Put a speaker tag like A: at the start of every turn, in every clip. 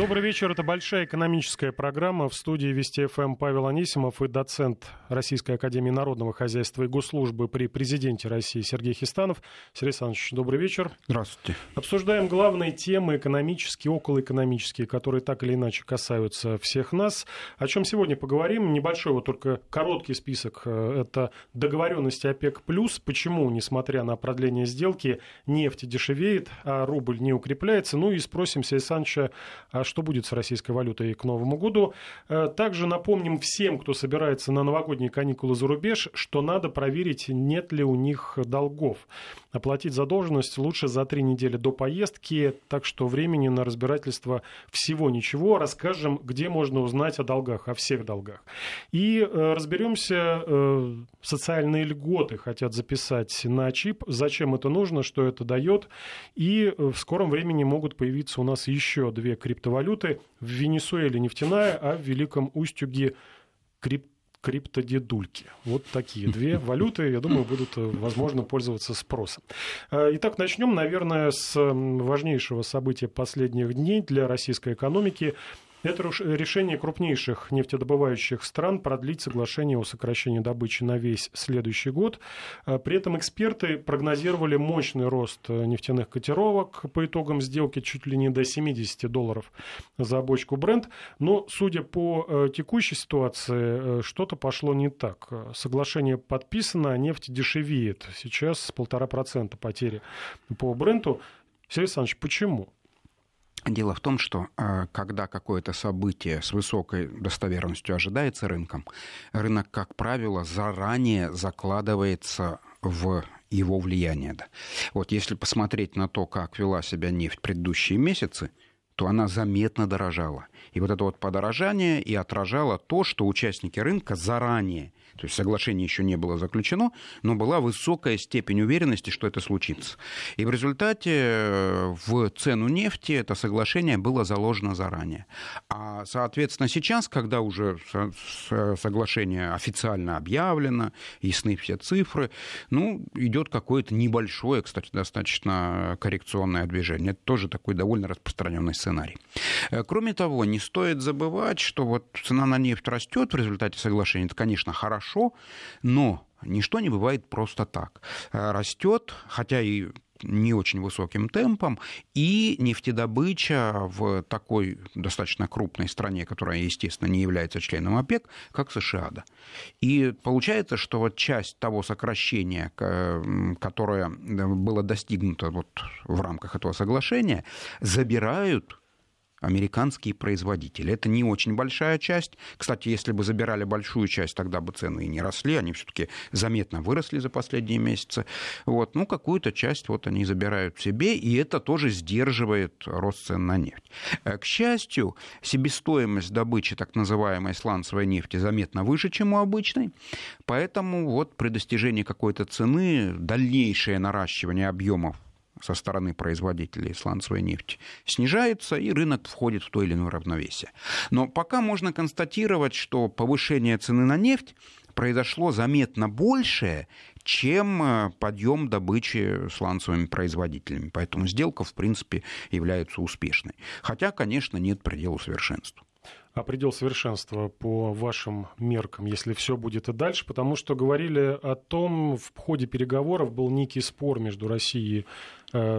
A: Добрый вечер. Это большая экономическая программа. В студии Вести ФМ Павел Анисимов и доцент Российской Академии Народного Хозяйства и Госслужбы при президенте России Сергей Хистанов. Сергей Александрович, добрый вечер.
B: Здравствуйте.
A: Обсуждаем главные темы экономические, околоэкономические, которые так или иначе касаются всех нас. О чем сегодня поговорим? Небольшой вот только короткий список. Это договоренности ОПЕК+. Почему, несмотря на продление сделки, нефть дешевеет, а рубль не укрепляется? Ну и спросим Сергея Александровича, а что будет с российской валютой к Новому году. Э, также напомним всем, кто собирается на новогодние каникулы за рубеж, что надо проверить, нет ли у них долгов. Оплатить задолженность лучше за три недели до поездки, так что времени на разбирательство всего ничего. Расскажем, где можно узнать о долгах, о всех долгах. И э, разберемся, э, социальные льготы хотят записать на чип, зачем это нужно, что это дает. И в скором времени могут появиться у нас еще две криптовалюты валюты. В Венесуэле нефтяная, а в Великом Устюге крип криптодедульки. Вот такие две валюты, я думаю, будут, э, возможно, пользоваться спросом. Э, итак, начнем, наверное, с важнейшего события последних дней для российской экономики. Это решение крупнейших нефтедобывающих стран продлить соглашение о сокращении добычи на весь следующий год. А, при этом эксперты прогнозировали мощный рост э, нефтяных котировок по итогам сделки чуть ли не до 70 долларов за бочку бренд. Но, судя по э, текущей ситуации, э, что-то пошло не так. Соглашение подписано, а нефть дешевеет. Сейчас полтора процента потери по бренду. Сергей Александрович, почему?
B: Дело в том, что э, когда какое-то событие с высокой достоверностью ожидается рынком, рынок, как правило, заранее закладывается в его влияние. Вот если посмотреть на то, как вела себя нефть предыдущие месяцы, то она заметно дорожала. И вот это вот подорожание и отражало то, что участники рынка заранее то есть соглашение еще не было заключено, но была высокая степень уверенности, что это случится. И в результате э, в цену нефти это соглашение было заложено заранее. А, соответственно, сейчас, когда уже соглашение официально объявлено, ясны все цифры, ну, идет какое-то небольшое, кстати, достаточно коррекционное движение. Это тоже такой довольно распространенный сценарий. Э, кроме того, не стоит забывать, что вот цена на нефть растет в результате соглашения. Это, конечно, хорошо, хорошо, но ничто не бывает просто так. Э, Растет, хотя и не очень высоким темпом, и нефтедобыча в такой достаточно крупной стране, которая, естественно, не является членом ОПЕК, как США. Да. И получается, что вот часть того сокращения, которое было достигнуто вот в рамках этого соглашения, забирают американские производители. Это не очень большая часть. Кстати, если бы забирали большую часть, тогда бы цены и не росли. Они все-таки заметно выросли за последние месяцы. Вот. Ну, какую-то часть вот они забирают себе, и это тоже сдерживает рост цен на нефть. Э, к счастью, себестоимость добычи так называемой сланцевой нефти заметно выше, чем у обычной. Поэтому вот при достижении какой-то цены дальнейшее наращивание объемов со стороны производителей сланцевой нефти снижается, и рынок входит в то или иное равновесие. Но пока можно констатировать, что повышение цены на нефть произошло заметно большее, чем э, подъем добычи сланцевыми производителями. Поэтому сделка, в принципе, является успешной. Хотя, конечно, нет предела совершенству
A: а предел совершенства по вашим меркам, если все будет и дальше? Потому что говорили о том, в ходе переговоров был некий спор между Россией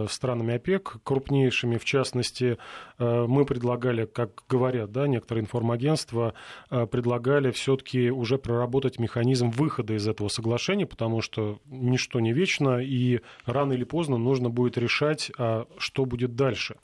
A: странами ОПЕК, крупнейшими, в частности, э, мы предлагали, как говорят да, некоторые информагентства, э, предлагали все-таки уже проработать механизм выхода из этого соглашения, потому что ничто не вечно, и рано или поздно нужно будет решать, а что будет дальше.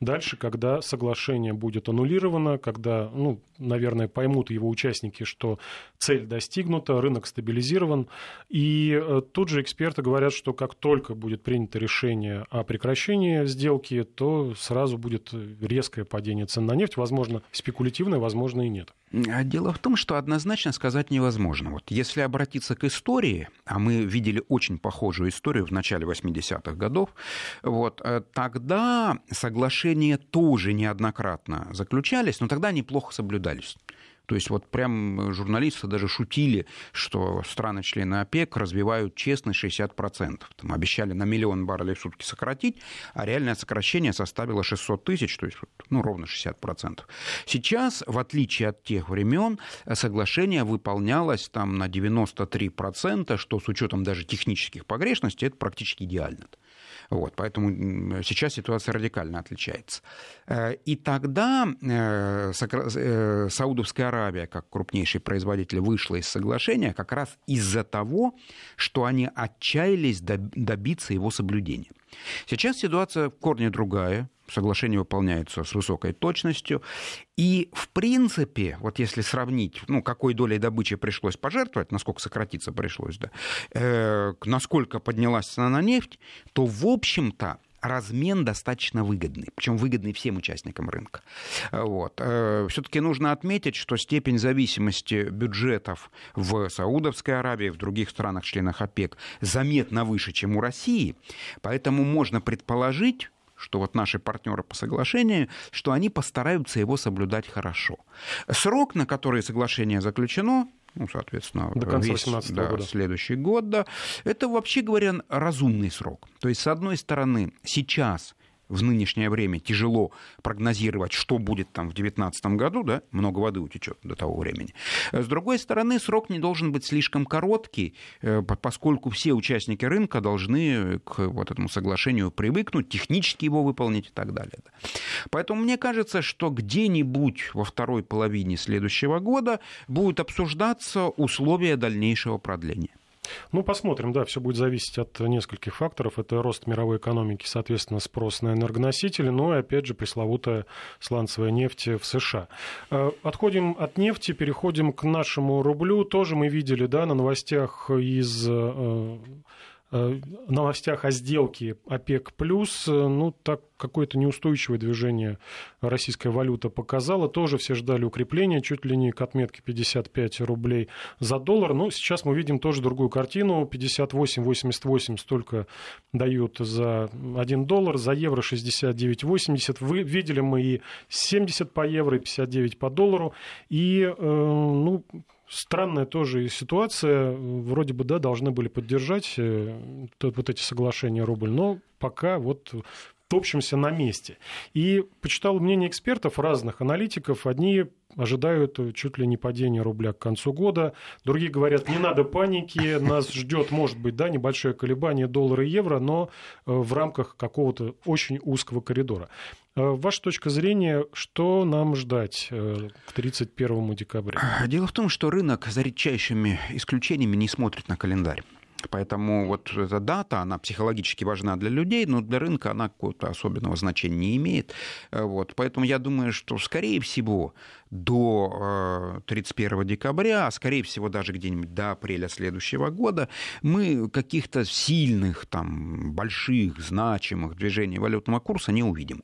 A: Дальше, когда соглашение будет аннулировано, когда, ну, наверное, поймут его участники, что цель достигнута, рынок стабилизирован. И тут же эксперты говорят, что как только будет принято решение о прекращении сделки, то сразу будет резкое падение цен на нефть, возможно, спекулятивное, возможно, и нет.
B: А дело в том, что однозначно сказать невозможно. Вот если обратиться к истории, а мы видели очень похожую историю в начале 80-х годов, вот, э, тогда соглашения тоже неоднократно заключались, но тогда они плохо соблюдались. То есть вот прям журналисты даже шутили, что страны-члены ОПЕК развивают честность 60%. Там обещали на миллион баррелей в сутки сократить, а реальное сокращение составило 600 тысяч, то есть ну, ровно 60%. Сейчас, в отличие от тех времен, соглашение выполнялось там на 93%, что с учетом даже технических погрешностей, это практически идеально. Вот, поэтому сейчас ситуация радикально отличается. Э, и тогда э, э, Саудовская Аравия, как крупнейший производитель, вышла из соглашения как раз из-за того, что они отчаялись добиться его соблюдения. Сейчас ситуация в корне другая. Соглашение выполняется с высокой точностью. И, в принципе, вот если сравнить, ну, какой долей добычи пришлось пожертвовать, насколько сократиться пришлось, да, э, насколько поднялась цена на нефть, то, в общем-то, размен достаточно выгодный, причем выгодный всем участникам рынка. Вот. Э, Все-таки нужно отметить, что степень зависимости бюджетов в Саудовской Аравии, в других странах-членах ОПЕК заметно выше, чем у России, поэтому можно предположить, что вот наши партнеры по соглашению, что они постараются его соблюдать хорошо. Срок, на который соглашение заключено, ну, соответственно,
A: До конца весь да, года.
B: следующий год, да, это, вообще говоря, разумный срок. То есть, с одной стороны, сейчас в нынешнее время тяжело прогнозировать, что будет там в 2019 году, да, много воды утечет до того времени. С другой стороны, срок не должен быть слишком короткий, э, поскольку все участники рынка должны к вот этому соглашению привыкнуть, технически его выполнить и так далее. Поэтому мне кажется, что где-нибудь во второй половине следующего года будут обсуждаться условия дальнейшего продления.
A: Ну, посмотрим, да, все будет зависеть от нескольких факторов. Это рост мировой экономики, соответственно, спрос на энергоносители, ну и, опять же, пресловутая сланцевая нефть в США. Э, отходим от нефти, переходим к нашему рублю. Тоже мы видели, да, на новостях из э, новостях о сделке ОПЕК+, плюс, э, ну, так какое-то неустойчивое движение российская валюта показала. Тоже все ждали укрепления, чуть ли не к отметке 55 рублей за доллар. Но сейчас мы видим тоже другую картину. 58,88 столько дают за 1 доллар, за евро 69,80. Вы, видели мы и 70 по евро, и 59 по доллару. И, э, ну, странная тоже ситуация. Вроде бы, да, должны были поддержать э, вот эти соглашения рубль, но пока вот топчемся на месте. И почитал мнение экспертов, разных аналитиков. Одни ожидают чуть ли не падения рубля к концу года. Другие говорят, не надо паники, нас ждет, может быть, да, небольшое колебание доллара и евро, но э, в рамках какого-то очень узкого коридора. Э, ваша точка зрения, что нам ждать э, к 31 декабря?
B: Дело в том, что рынок за редчайшими исключениями не смотрит на календарь. Поэтому вот эта дата, она психологически важна для людей, но для рынка она какого-то особенного значения не имеет. Э, вот. Поэтому я думаю, что, скорее всего, до 31 э, декабря, а скорее всего даже где-нибудь до апреля следующего года, мы каких-то сильных, там, больших, значимых движений валютного курса не увидим.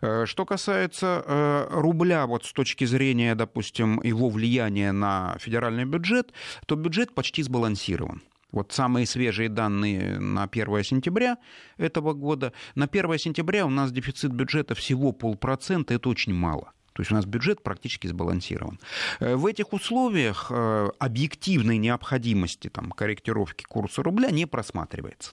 B: Э, что касается рубля, вот с точки зрения, допустим, его влияния на федеральный бюджет, то бюджет почти сбалансирован. Вот самые свежие данные на 1 сентября этого года. На 1 сентября у нас дефицит бюджета всего полпроцента, это очень мало. То есть у нас бюджет практически сбалансирован. Э, в этих условиях э, объективной необходимости там, корректировки курса рубля не просматривается.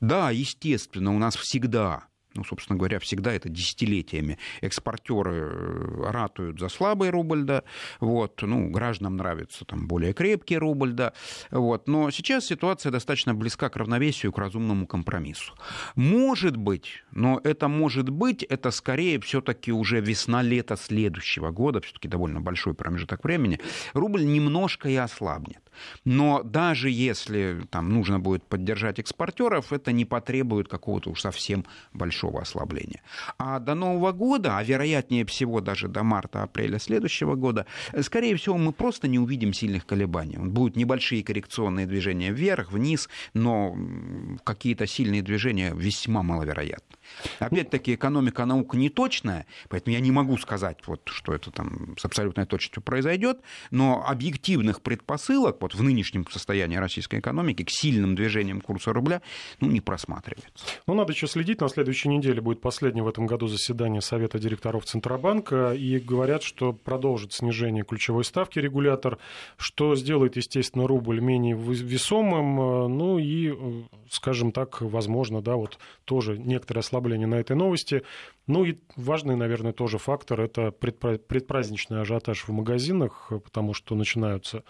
B: Да, естественно, у нас всегда ну, собственно говоря, всегда это десятилетиями. Экспортеры э, ратуют за слабый рубль, да, вот, ну, гражданам нравится там более крепкий рубль, да, вот, но сейчас ситуация достаточно близка к равновесию, к разумному компромиссу. Может быть, но это может быть, это скорее все-таки уже весна-лето следующего года, все-таки довольно большой промежуток времени, рубль немножко и ослабнет. Но даже если там нужно будет поддержать экспортеров, это не потребует какого-то уж совсем большого ослабления. А до Нового года, а вероятнее всего даже до марта-апреля следующего года, скорее всего, мы просто не увидим сильных колебаний. Будут небольшие коррекционные движения вверх, вниз, но какие-то сильные движения весьма маловероятны. Опять-таки, экономика наука не точная, поэтому я не могу сказать, вот, что это там с абсолютной точностью произойдет, но объективных предпосылок вот в нынешнем состоянии российской экономики к сильным движениям курса рубля ну, не просматривается.
A: Ну, надо еще следить. На следующей неделе будет последнее в этом году заседание Совета директоров Центробанка. И говорят, что продолжит снижение ключевой ставки регулятор, что сделает, естественно, рубль менее весомым. Ну и, скажем так, возможно, да, вот тоже некоторое ослабление на этой новости. Ну и важный, наверное, тоже фактор – это предпраздничный ажиотаж в магазинах, потому что начинаются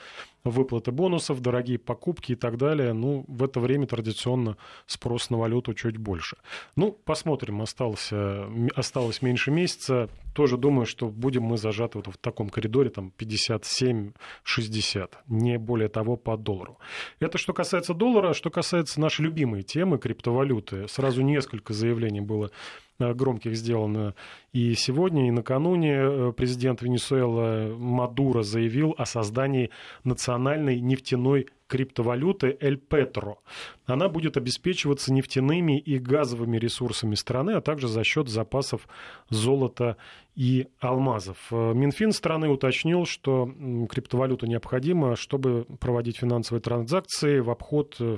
A: выплаты бонусов, дорогие покупки и так далее. Ну, в это время традиционно спрос на валюту чуть больше. Ну, посмотрим, осталось, осталось меньше месяца. Тоже думаю, что будем мы зажаты вот в таком коридоре, там 57-60, не более того по доллару. Это что касается доллара. Что касается нашей любимой темы криптовалюты, сразу несколько заявлений было громких сделано и сегодня, и накануне. Э, президент Венесуэлы Мадуро заявил о создании национальной нефтяной криптовалюты Эль Петро. Она будет обеспечиваться нефтяными и газовыми ресурсами страны, а также за счет запасов золота и алмазов. Э, Минфин страны уточнил, что криптовалюта необходима, чтобы проводить финансовые транзакции в обход э,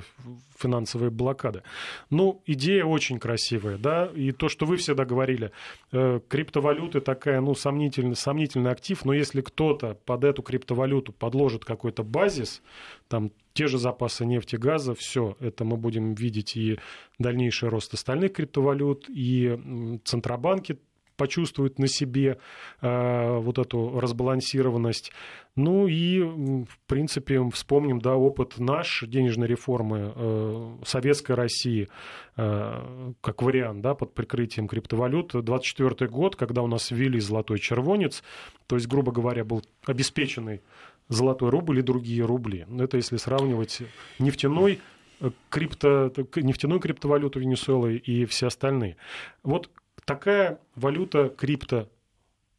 A: финансовой блокады. Ну, идея очень красивая, да, и то, что вы всегда говорили, э, криптовалюты такая, ну, сомнительный, сомнительный актив, но если кто-то под эту криптовалюту подложит какой-то базис, там те же запасы нефти, газа, все, это мы будем видеть и дальнейший рост остальных криптовалют, и Центробанки почувствуют на себе э, вот эту разбалансированность. Ну и, в принципе, вспомним да, опыт наш денежной реформы э, Советской России э, как вариант да, под прикрытием криптовалют. 24 год, когда у нас ввели золотой червонец, то есть, грубо говоря, был обеспеченный золотой рубль и другие рубли. Это если сравнивать нефтяной э, крипто, нефтяную криптовалюту Венесуэлы и все остальные. Вот такая валюта крипто,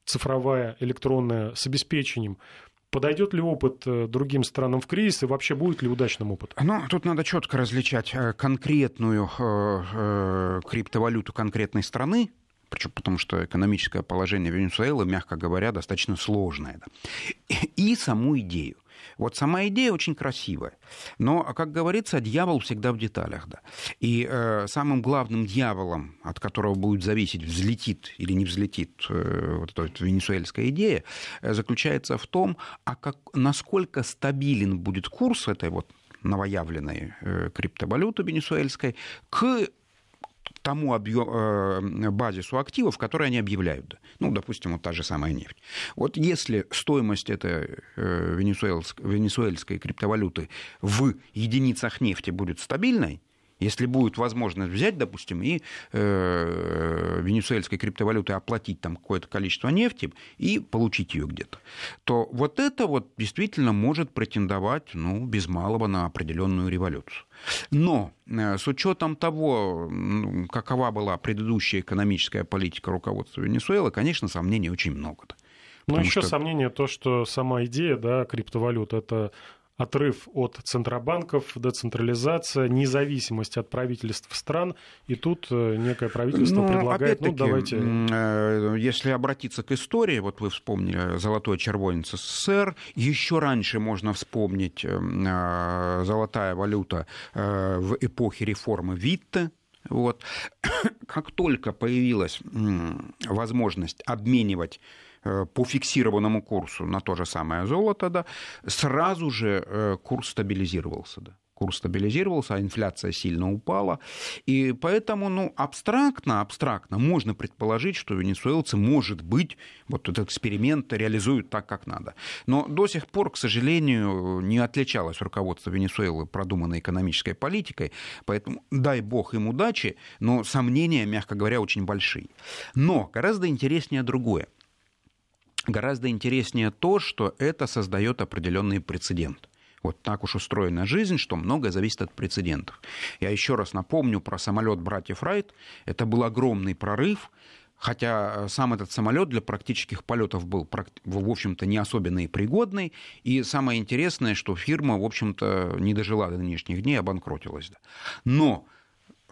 A: цифровая, электронная, с обеспечением, Подойдет ли опыт э, другим странам в кризис и вообще будет ли удачным опыт?
B: Ну, тут надо четко различать э, конкретную криптовалюту конкретной страны, причем потому что экономическое положение Венесуэлы, мягко говоря, достаточно сложное. И саму идею. Вот сама идея очень красивая. Но, как говорится, дьявол всегда в деталях. Да. И э, самым главным дьяволом, от которого будет зависеть, взлетит или не взлетит э, вот эта вот венесуэльская идея, э, заключается в том, а как, насколько стабилен будет курс этой вот новоявленной э, криптовалюты венесуэльской к тому объем, э, базису активов, которые они объявляют. Ну, допустим, вот та же самая нефть. Вот если стоимость этой э, венесуэльской, венесуэльской криптовалюты в единицах нефти будет стабильной, если будет возможность взять, допустим, и э, венесуэльской криптовалютой оплатить там какое-то количество нефти и получить ее где-то, то вот это вот действительно может претендовать, ну, без малого на определенную революцию. Но э, с учетом того, какова была предыдущая экономическая политика руководства Венесуэлы, конечно, сомнений очень много.
A: Ну, еще что... сомнение то, что сама идея да, криптовалют это отрыв от центробанков, децентрализация, независимость от правительств стран, и тут э, некое правительство ну, предлагает, ну давайте...
B: Э, если обратиться к истории, вот вы вспомнили золотой червонец СССР, еще раньше можно вспомнить э, золотая валюта в эпохе реформы Витте, вот. Как только появилась возможность обменивать Э, по фиксированному курсу на то же самое золото, да, сразу же э, курс стабилизировался. Да курс стабилизировался, а инфляция сильно упала. И поэтому, ну, абстрактно, абстрактно можно предположить, что венесуэлцы, может быть, вот этот эксперимент реализуют так, как надо. Но до сих пор, к сожалению, не отличалось руководство Венесуэлы продуманной экономической политикой, поэтому дай бог им удачи, но сомнения, мягко говоря, очень большие. Но гораздо интереснее другое. Гораздо интереснее то, что это создает определенный прецедент. Вот так уж устроена жизнь, что многое зависит от прецедентов. Я еще раз напомню про самолет братьев Райт. Это был огромный прорыв, хотя сам этот самолет для практических полетов был, в общем-то, не особенно и пригодный. И самое интересное, что фирма, в общем-то, не дожила до нынешних дней, обанкротилась. Но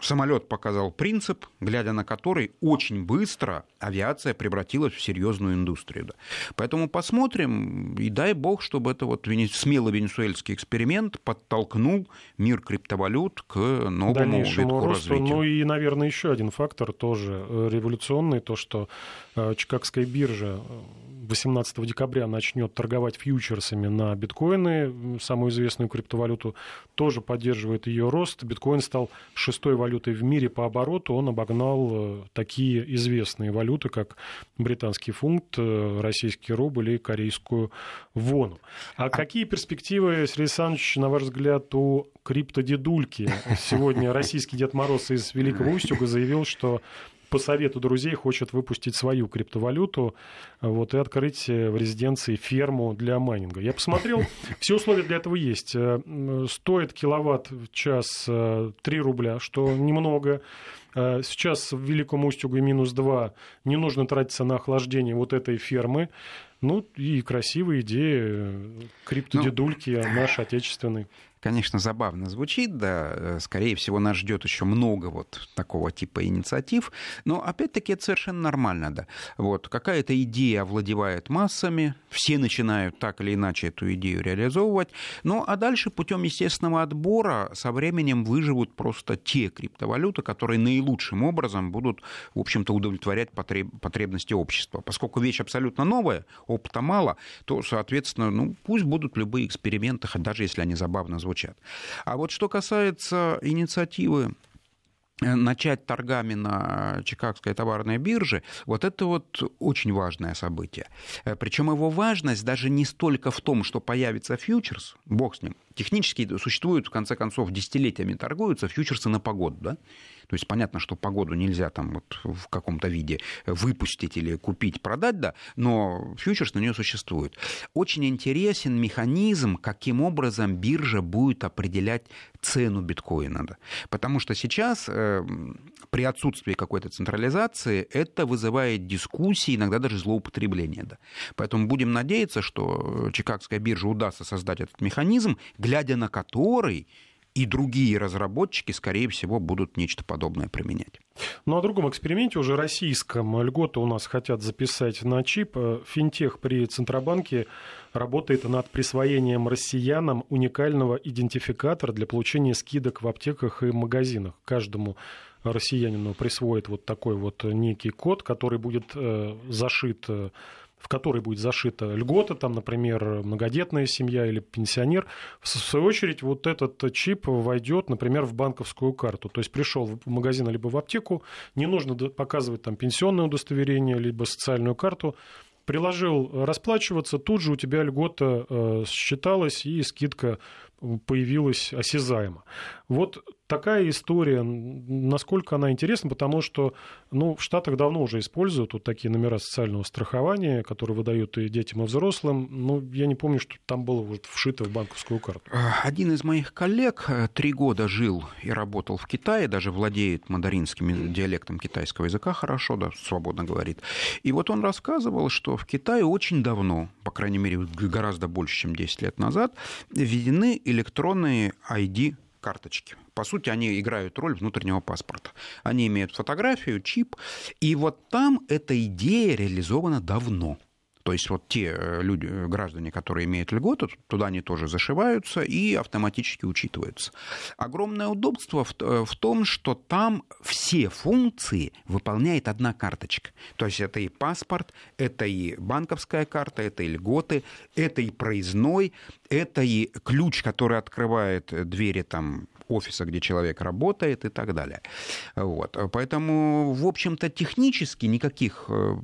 B: самолет показал принцип, глядя на который очень быстро авиация превратилась в серьезную индустрию. Да. Поэтому посмотрим, и дай бог, чтобы это вот смелый венесуэльский эксперимент подтолкнул мир криптовалют к новому витку росту. развития.
A: Ну и, наверное, еще один фактор тоже э, революционный, то, что э, Чикагская биржа 18 э, декабря начнет торговать фьючерсами на биткоины, самую известную криптовалюту, тоже поддерживает ее рост. Биткоин стал шестой валютой в мире по обороту, он обогнал такие известные валюты, как британский фунт, российский рубль и корейскую вону. А, а какие перспективы, Сергей Александрович, на ваш взгляд, у криптодедульки? Сегодня российский Дед Мороз из Великого Устюга заявил, что по совету друзей хочет выпустить свою криптовалюту вот, и открыть в резиденции ферму для майнинга. Я посмотрел, все условия для этого есть. Э, стоит киловатт в час 3 э, рубля, что немного. Э, сейчас в Великом Устюге минус 2. Не нужно тратиться на охлаждение вот этой фермы. Ну и красивые идеи криптодедульки ну, наш отечественный
B: конечно, забавно звучит, да, э, скорее всего, нас ждет еще много вот такого типа инициатив, но опять-таки это совершенно нормально, да. Вот какая-то идея овладевает массами, все начинают так или иначе эту идею реализовывать, ну а дальше путем естественного отбора со временем выживут просто те криптовалюты, которые наилучшим образом будут, в общем-то, удовлетворять потреб... потребности общества. Поскольку вещь абсолютно новая, опыта мало, то, соответственно, ну, пусть будут любые эксперименты, даже если они забавно звучат звучат. А вот что касается инициативы э, начать торгами на Чикагской товарной бирже, вот это вот очень важное событие. Э, Причем его важность даже не столько в том, что появится фьючерс, бог с ним, технически существуют, в конце концов, десятилетиями торгуются фьючерсы на погоду, да? То есть понятно, что погоду нельзя там вот в каком-то виде выпустить или купить, продать, да, но фьючерс на нее существует. Очень интересен механизм, каким образом биржа будет определять цену биткоина. Да. Потому что сейчас э, при отсутствии какой-то централизации это вызывает дискуссии, иногда даже злоупотребление. Да. Поэтому будем надеяться, что Чикагская биржа удастся создать этот механизм, глядя на который и другие разработчики, скорее всего, будут нечто подобное применять.
A: Ну, о другом эксперименте, уже российском, льготы у нас хотят записать на чип. Финтех при Центробанке работает над присвоением россиянам уникального идентификатора для получения скидок в аптеках и магазинах. Каждому россиянину присвоит вот такой вот некий код, который будет э, зашит э, в которой будет зашита льгота, там, например, многодетная семья или пенсионер, в свою очередь вот этот чип войдет, например, в банковскую карту. То есть пришел в магазин либо в аптеку, не нужно показывать там пенсионное удостоверение, либо социальную карту, приложил расплачиваться, тут же у тебя льгота э, считалась и скидка появилась осязаемо. Вот такая история, насколько она интересна, потому что ну, в Штатах давно уже используют вот такие номера социального страхования, которые выдают и детям, и взрослым. Ну, я не помню, что там было вот вшито в банковскую карту.
B: Один из моих коллег э, три года жил и работал в Китае, даже владеет мандаринским диалектом китайского языка хорошо, да, свободно говорит. И вот он рассказывал, что в Китае очень давно, по крайней мере, гораздо больше, чем 10 лет назад, введены электронные ID карточки. По сути, они играют роль внутреннего паспорта. Они имеют фотографию, чип, и вот там эта идея реализована давно. То есть вот те э, люди, э, граждане, которые имеют льготу, туда они тоже зашиваются и автоматически учитываются. Огромное удобство в, э, в том, что там все функции выполняет одна карточка. То есть это и паспорт, это и банковская карта, это и льготы, это и проездной, это и ключ, который открывает двери там офиса, где человек работает и так далее. Вот. Поэтому, в общем-то, технически никаких э,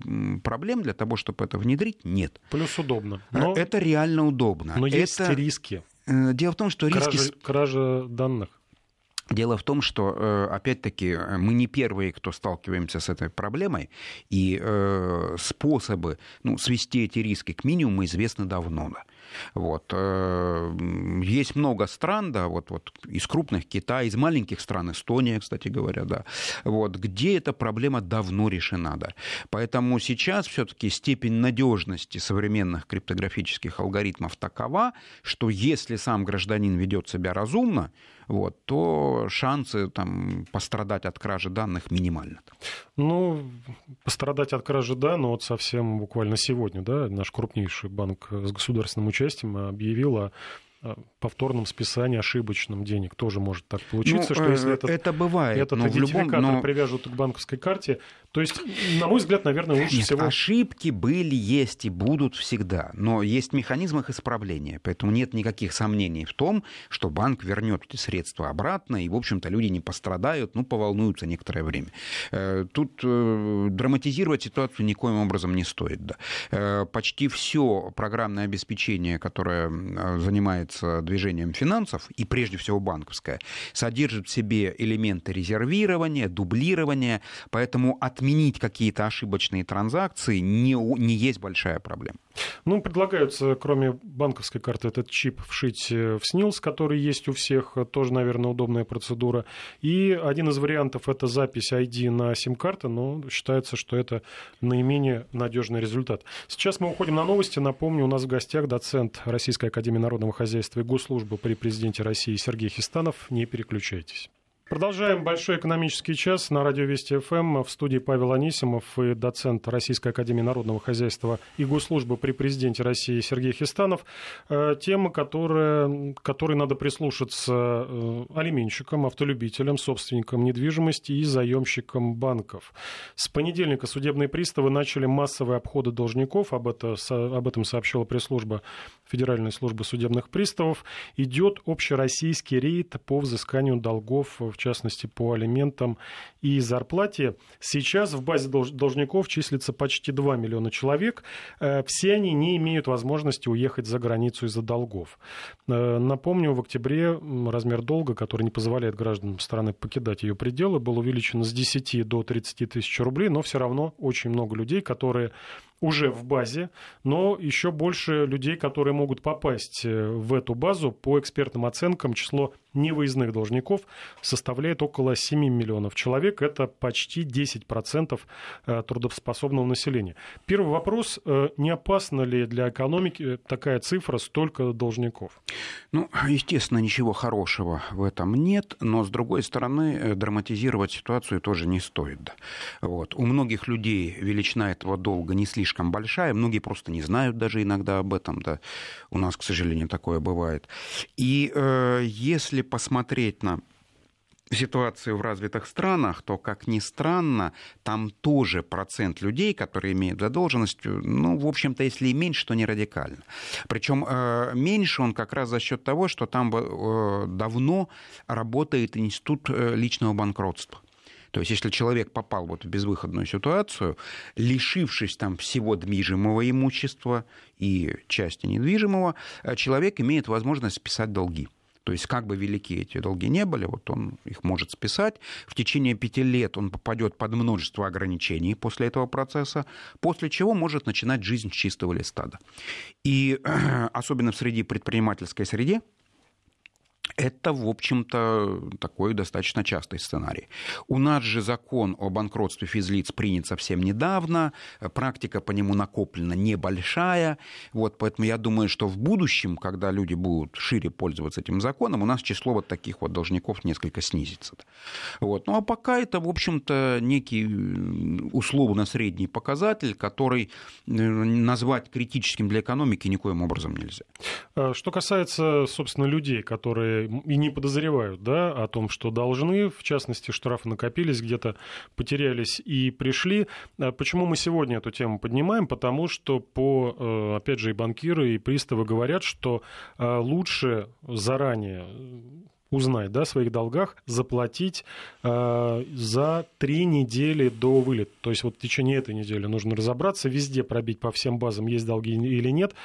B: проблем для того, чтобы это внедрить, нет.
A: Плюс удобно.
B: Э, но... Это реально удобно.
A: Но
B: это...
A: есть риски.
B: Э, дело в том, что риски...
A: Кража, кража данных.
B: Дело в том, что, опять-таки, мы не первые, кто сталкиваемся с этой проблемой, и способы ну, свести эти риски к минимуму известны давно. Да. Вот. Э, есть много стран, да, вот, вот из крупных Китай, из маленьких стран Эстония, кстати говоря, да, вот, где эта проблема давно решена, да. Поэтому сейчас все-таки степень надежности современных криптографических алгоритмов такова, что если сам гражданин ведет себя разумно, вот, то шансы там, пострадать от кражи данных минимальны.
A: Ну, пострадать от кражи, да, но вот совсем буквально сегодня, да, наш крупнейший банк с государственным участием объявил о повторном списании ошибочном денег тоже может так получиться,
B: ну,
A: что если этот,
B: это бывает,
A: этот но идентификатор любом, но... привяжут к банковской карте, то есть, на мой взгляд, наверное, лучше
B: Нет,
A: всего...
B: ошибки были, есть и будут всегда, но есть механизм их исправления, поэтому нет никаких сомнений в том, что банк вернет эти средства обратно, и, в общем-то, люди не пострадают, ну, поволнуются некоторое время. Э, тут э, драматизировать ситуацию никоим образом не стоит. Да. Э, почти все программное обеспечение, которое занимается движением финансов, и прежде всего банковское, содержит в себе элементы резервирования, дублирования, поэтому от отменить какие-то ошибочные транзакции не, не есть большая проблема.
A: Ну, предлагается, кроме банковской карты, этот чип вшить э, в СНИЛС, который есть у всех, тоже, наверное, удобная процедура. И один из вариантов – это запись ID на сим-карты, но считается, что это наименее надежный результат. Сейчас мы уходим на новости. Напомню, у нас в гостях доцент Российской Академии Народного Хозяйства и Госслужбы при президенте России Сергей Хистанов. Не переключайтесь. Продолжаем большой экономический час на радио Вести ФМ. В студии Павел Анисимов и доцент Российской Академии Народного Хозяйства и Госслужбы при президенте России Сергей Хистанов. Э, тема, которая, которой надо прислушаться э, алименщикам, автолюбителям, собственникам недвижимости и заемщикам банков. С понедельника судебные приставы начали массовые обходы должников. Об, это, об этом сообщила пресс-служба Федеральной службы судебных приставов. Идет общероссийский рейд по взысканию долгов в частности, по алиментам и зарплате. Сейчас в базе должников числится почти 2 миллиона человек. Э, все они не имеют возможности уехать за границу из-за долгов. Э, напомню, в октябре размер долга, который не позволяет гражданам страны покидать ее пределы, был увеличен с 10 до 30 тысяч рублей, но все равно очень много людей, которые уже в базе, но еще больше людей, которые могут попасть э, в эту базу. По экспертным оценкам число невыездных должников составляет около 7 миллионов человек. Это почти 10% э, трудоспособного населения. Первый вопрос. Э, не опасна ли для экономики такая цифра столько должников?
B: Ну, естественно, ничего хорошего в этом нет, но, с другой стороны, драматизировать ситуацию тоже не стоит. Вот. У многих людей величина этого долга не слишком большая, многие просто не знают даже иногда об этом, да, у нас, к сожалению, такое бывает. И э, если посмотреть на ситуацию в развитых странах, то, как ни странно, там тоже процент людей, которые имеют задолженность, ну, в общем-то, если и меньше, то не радикально. Причем э, меньше он как раз за счет того, что там э, давно работает институт э, личного банкротства. То есть, если человек попал вот в безвыходную ситуацию, лишившись там всего движимого имущества и части недвижимого, человек имеет возможность списать долги. То есть, как бы велики эти долги не были, вот он их может списать. В течение пяти лет он попадет под множество ограничений после этого процесса, после чего может начинать жизнь с чистого листа. И особенно в среде предпринимательской среде, это, в общем-то, такой достаточно частый сценарий. У нас же закон о банкротстве физлиц принят совсем недавно, практика по нему накоплена небольшая, вот, поэтому я думаю, что в будущем, когда люди будут шире пользоваться этим законом, у нас число вот таких вот должников несколько снизится. Вот. Ну а пока это, в общем-то, некий условно-средний показатель, который э, назвать критическим для экономики никоим образом нельзя.
A: А что касается, собственно, людей, которые и не подозревают да, о том, что должны, в частности, штрафы накопились, где-то потерялись и пришли. А почему мы сегодня эту тему поднимаем? Потому что, по, э, опять же, и банкиры, и приставы говорят, что э, лучше заранее узнать да, о своих долгах, заплатить э, за три недели до вылета. То есть вот в течение этой недели нужно разобраться, везде пробить по всем базам, есть долги или нет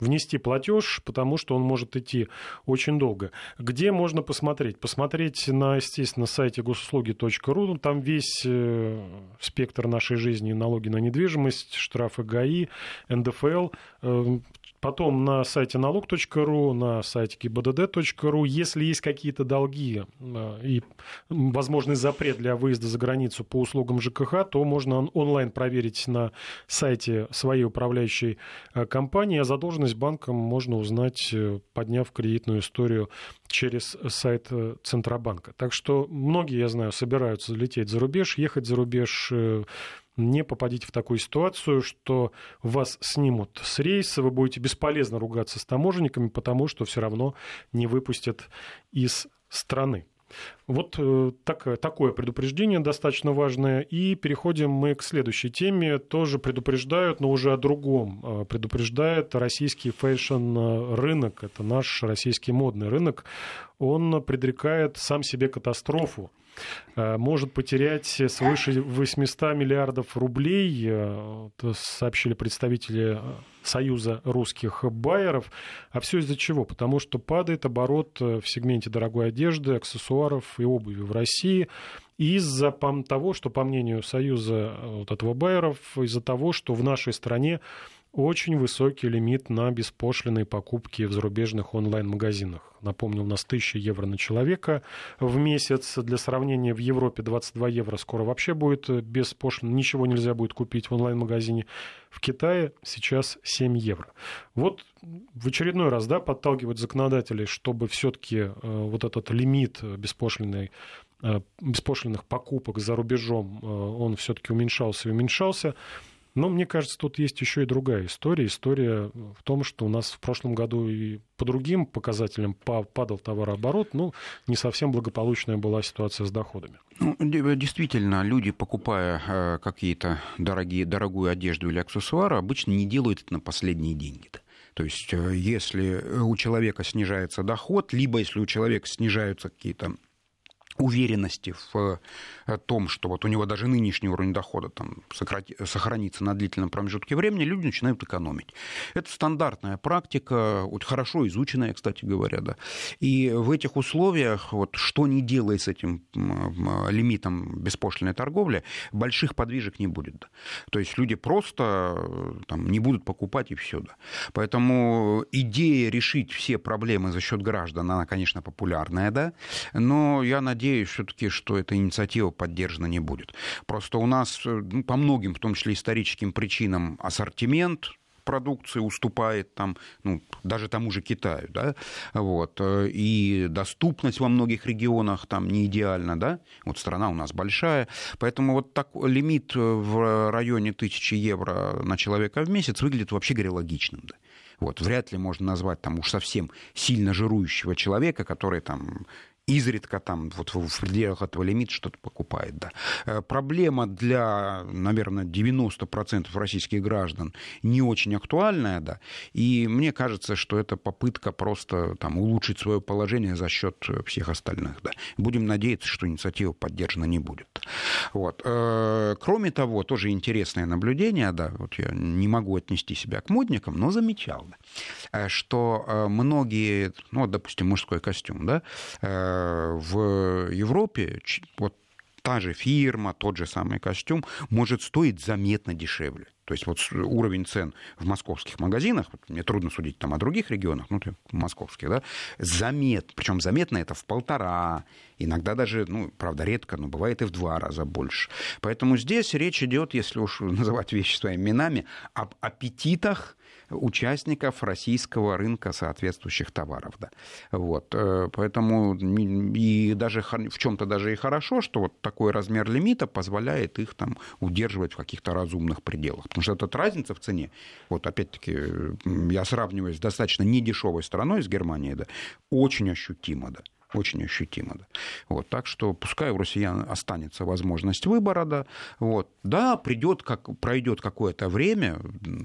A: внести платеж, потому что он может идти очень долго. Где можно посмотреть? Посмотреть на, естественно, сайте госуслуги.ру. Там весь э, спектр нашей жизни, налоги на недвижимость, штрафы ГАИ, НДФЛ. Э, Потом на сайте налог.ру, на сайте gibdd.ru, если есть какие-то долги э, и возможный запрет для выезда за границу по услугам ЖКХ, то можно онлайн проверить на сайте своей управляющей компании, а задолженность банкам можно узнать, э, подняв кредитную историю через сайт э, Центробанка. Так что многие, я знаю, собираются лететь за рубеж, ехать за рубеж. Не попадите в такую ситуацию, что вас снимут с рейса, вы будете бесполезно ругаться с таможенниками, потому что все равно не выпустят из страны. Вот э, так, такое предупреждение достаточно важное. И переходим мы к следующей теме. Тоже предупреждают, но уже о другом. Э, предупреждает российский fashion-рынок. Это наш российский модный рынок. Он предрекает сам себе катастрофу Э, может потерять свыше 800 миллиардов рублей, э, сообщили представители э, Союза русских байеров. А все из-за чего? Потому что падает оборот в сегменте дорогой одежды, аксессуаров и обуви в России из-за того, что, по мнению Союза вот этого байеров, из-за того, что в нашей стране очень высокий лимит на беспошлиные покупки в зарубежных онлайн-магазинах. Напомню, у нас 1000 евро на человека в месяц. Для сравнения, в Европе 22 евро скоро вообще будет без пошлин. Ничего нельзя будет купить в онлайн-магазине. В Китае сейчас 7 евро. Вот в очередной раз да, подталкивать законодателей, чтобы все-таки э, вот этот лимит беспошлиной э, беспошлинных покупок за рубежом, э, он все-таки уменьшался и уменьшался. Но мне кажется, тут есть еще и другая история. История в том, что у нас в прошлом году и по другим показателям падал товарооборот, ну, не совсем благополучная была ситуация с доходами.
B: Ну, действительно, люди, покупая э, какие-то дорогие, дорогую одежду или аксессуары, обычно не делают это на последние деньги. -то. То есть, э, если у человека снижается доход, либо если у человека снижаются какие-то уверенности в э, том, что вот у него даже нынешний уровень дохода там сохранится на длительном промежутке времени, люди начинают экономить. Это стандартная практика, вот хорошо изученная, кстати говоря, да. И в этих условиях, вот что не делай с этим лимитом беспошлиной торговли, больших подвижек не будет. Да. То есть люди просто э, там, не будут покупать и все. Да. Поэтому идея решить все проблемы за счет граждан, она, конечно, популярная, да, но я надеюсь, надеюсь все-таки, что эта инициатива поддержана не будет. Просто у нас э, ну, по многим, в том числе историческим причинам, ассортимент продукции уступает там, ну, даже тому же Китаю, да, вот, э, и доступность во многих регионах там не идеальна, да, вот страна у нас большая, поэтому вот так лимит в районе тысячи евро на человека в месяц выглядит, вообще говоря, логичным, да. Вот, вряд ли можно назвать там уж совсем сильно жирующего человека, который там изредка там вот в пределах этого лимита что-то покупает. Да. Э, проблема для, наверное, 90% российских граждан не очень актуальная, да, и мне кажется, что это попытка просто там, улучшить свое положение за счет всех остальных. Да. Будем надеяться, что инициатива поддержана не будет. Вот. Э, кроме того, тоже интересное наблюдение, да, вот я не могу отнести себя к модникам, но замечал, да, э, что многие, ну, допустим, мужской костюм, да, в Европе вот та же фирма, тот же самый костюм может стоить заметно дешевле. То есть вот уровень цен в московских магазинах, вот мне трудно судить там о других регионах, ну, московских, да, замет, причем заметно это в полтора, иногда даже, ну, правда, редко, но бывает и в два раза больше. Поэтому здесь речь идет, если уж называть вещи своими именами, об аппетитах участников российского рынка соответствующих товаров. Да. Вот. Э, поэтому и даже в чем-то даже и хорошо, что вот такой размер лимита позволяет их там удерживать в каких-то разумных пределах. Потому что эта разница в цене, вот опять-таки я сравниваю с достаточно недешевой страной, с Германией, да, очень ощутимо. Да очень ощутимо. Да. Вот, так что пускай у россиян останется возможность выбора. Да, вот. да придет, как, пройдет какое-то время,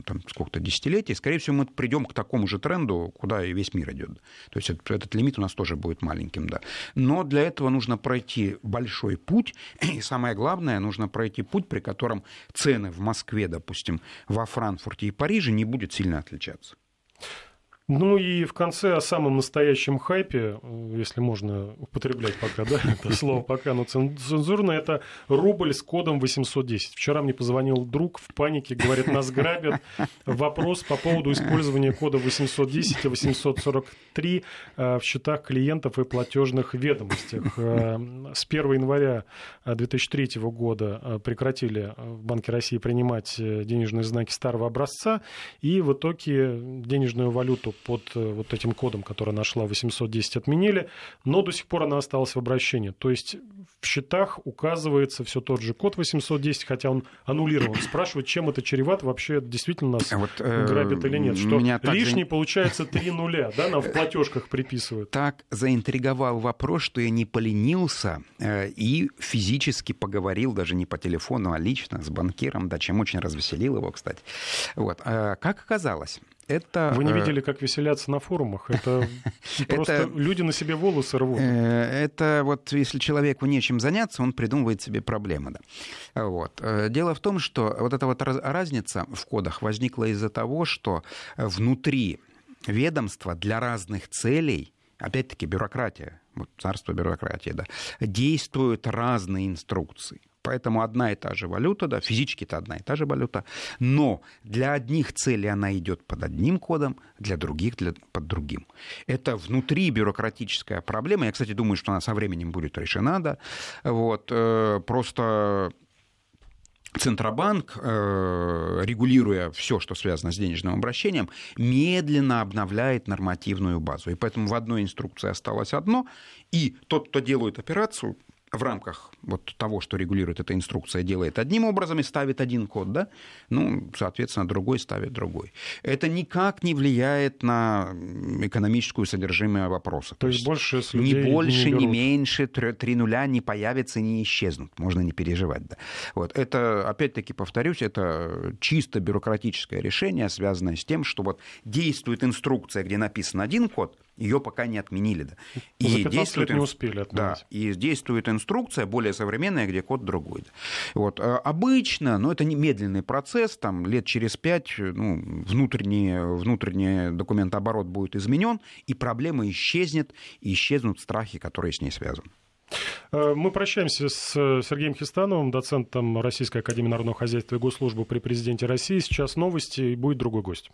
B: там, сколько-то десятилетий, скорее всего, мы придем к такому же тренду, куда и весь мир идет. То есть этот, этот лимит у нас тоже будет маленьким. Да. Но для этого нужно пройти большой путь, и самое главное, нужно пройти путь, при котором цены в Москве, допустим, во Франкфурте и Париже не будут сильно отличаться.
A: Ну и в конце о самом настоящем хайпе, э, если можно употреблять пока, да, это слово пока, но цензурно, это рубль с кодом 810. Вчера мне позвонил друг в панике, говорит, нас грабят. Вопрос по поводу использования кода 810 и 843 э, в счетах клиентов и платежных ведомостях. Э, с 1 января 2003 года прекратили в Банке России принимать денежные знаки старого образца, и в итоге денежную валюту под э, вот этим кодом, который нашла 810, отменили, но до сих пор она осталась в обращении. То есть в счетах указывается все тот же код 810, хотя он аннулирован. Спрашивают, чем это чревато, вообще действительно нас вот, э, грабят или нет. Что лишний, за... получается, три нуля, да, нам в платежках приписывают.
B: Так заинтриговал вопрос, что я не поленился э, и физически поговорил, даже не по телефону, а лично с банкиром, да, чем очень развеселил его, кстати. Вот. Э, как оказалось,
A: это... Вы не э, видели, как веселятся на форумах? Это просто люди на себе волосы рвут.
B: Э, это вот если человеку нечем заняться, он придумывает себе проблемы. Да. Вот. Э, дело в том, что вот эта вот разница в кодах возникла из-за того, что внутри ведомства для разных целей опять-таки бюрократия, вот царство бюрократии, да, действуют разные инструкции. Поэтому одна и та же валюта, да, физически это одна и та же валюта, но для одних целей она идет под одним кодом, для других для, под другим. Это внутри бюрократическая проблема. Я, кстати, думаю, что она со временем будет решена, да. Вот, э, просто Центробанк, э, регулируя все, что связано с денежным обращением, медленно обновляет нормативную базу. И поэтому в одной инструкции осталось одно, и тот, кто делает операцию, в рамках вот того, что регулирует эта инструкция, делает одним образом и ставит один код, да, ну, соответственно, другой ставит другой. Это никак не влияет на экономическую содержимое вопроса.
A: То, То есть больше
B: ни больше, не ни меньше, три нуля не появятся, не исчезнут. Можно не переживать, да. Вот. Это, опять-таки, повторюсь, это чисто бюрократическое решение, связанное с тем, что вот действует инструкция, где написан один код, ее пока не отменили. Да.
A: И действует, не успели отменить.
B: Да, и действует инструкция более современная, где код другой. Да. Вот. А обычно, но ну, это не медленный процесс, там лет через пять ну, внутренний, внутренний документооборот будет изменен, и проблема исчезнет, и исчезнут страхи, которые с ней связаны.
A: Э, мы прощаемся с Сергеем Хистановым, доцентом Российской Академии Народного Хозяйства и Госслужбы при Президенте России. Сейчас новости, и будет другой гость.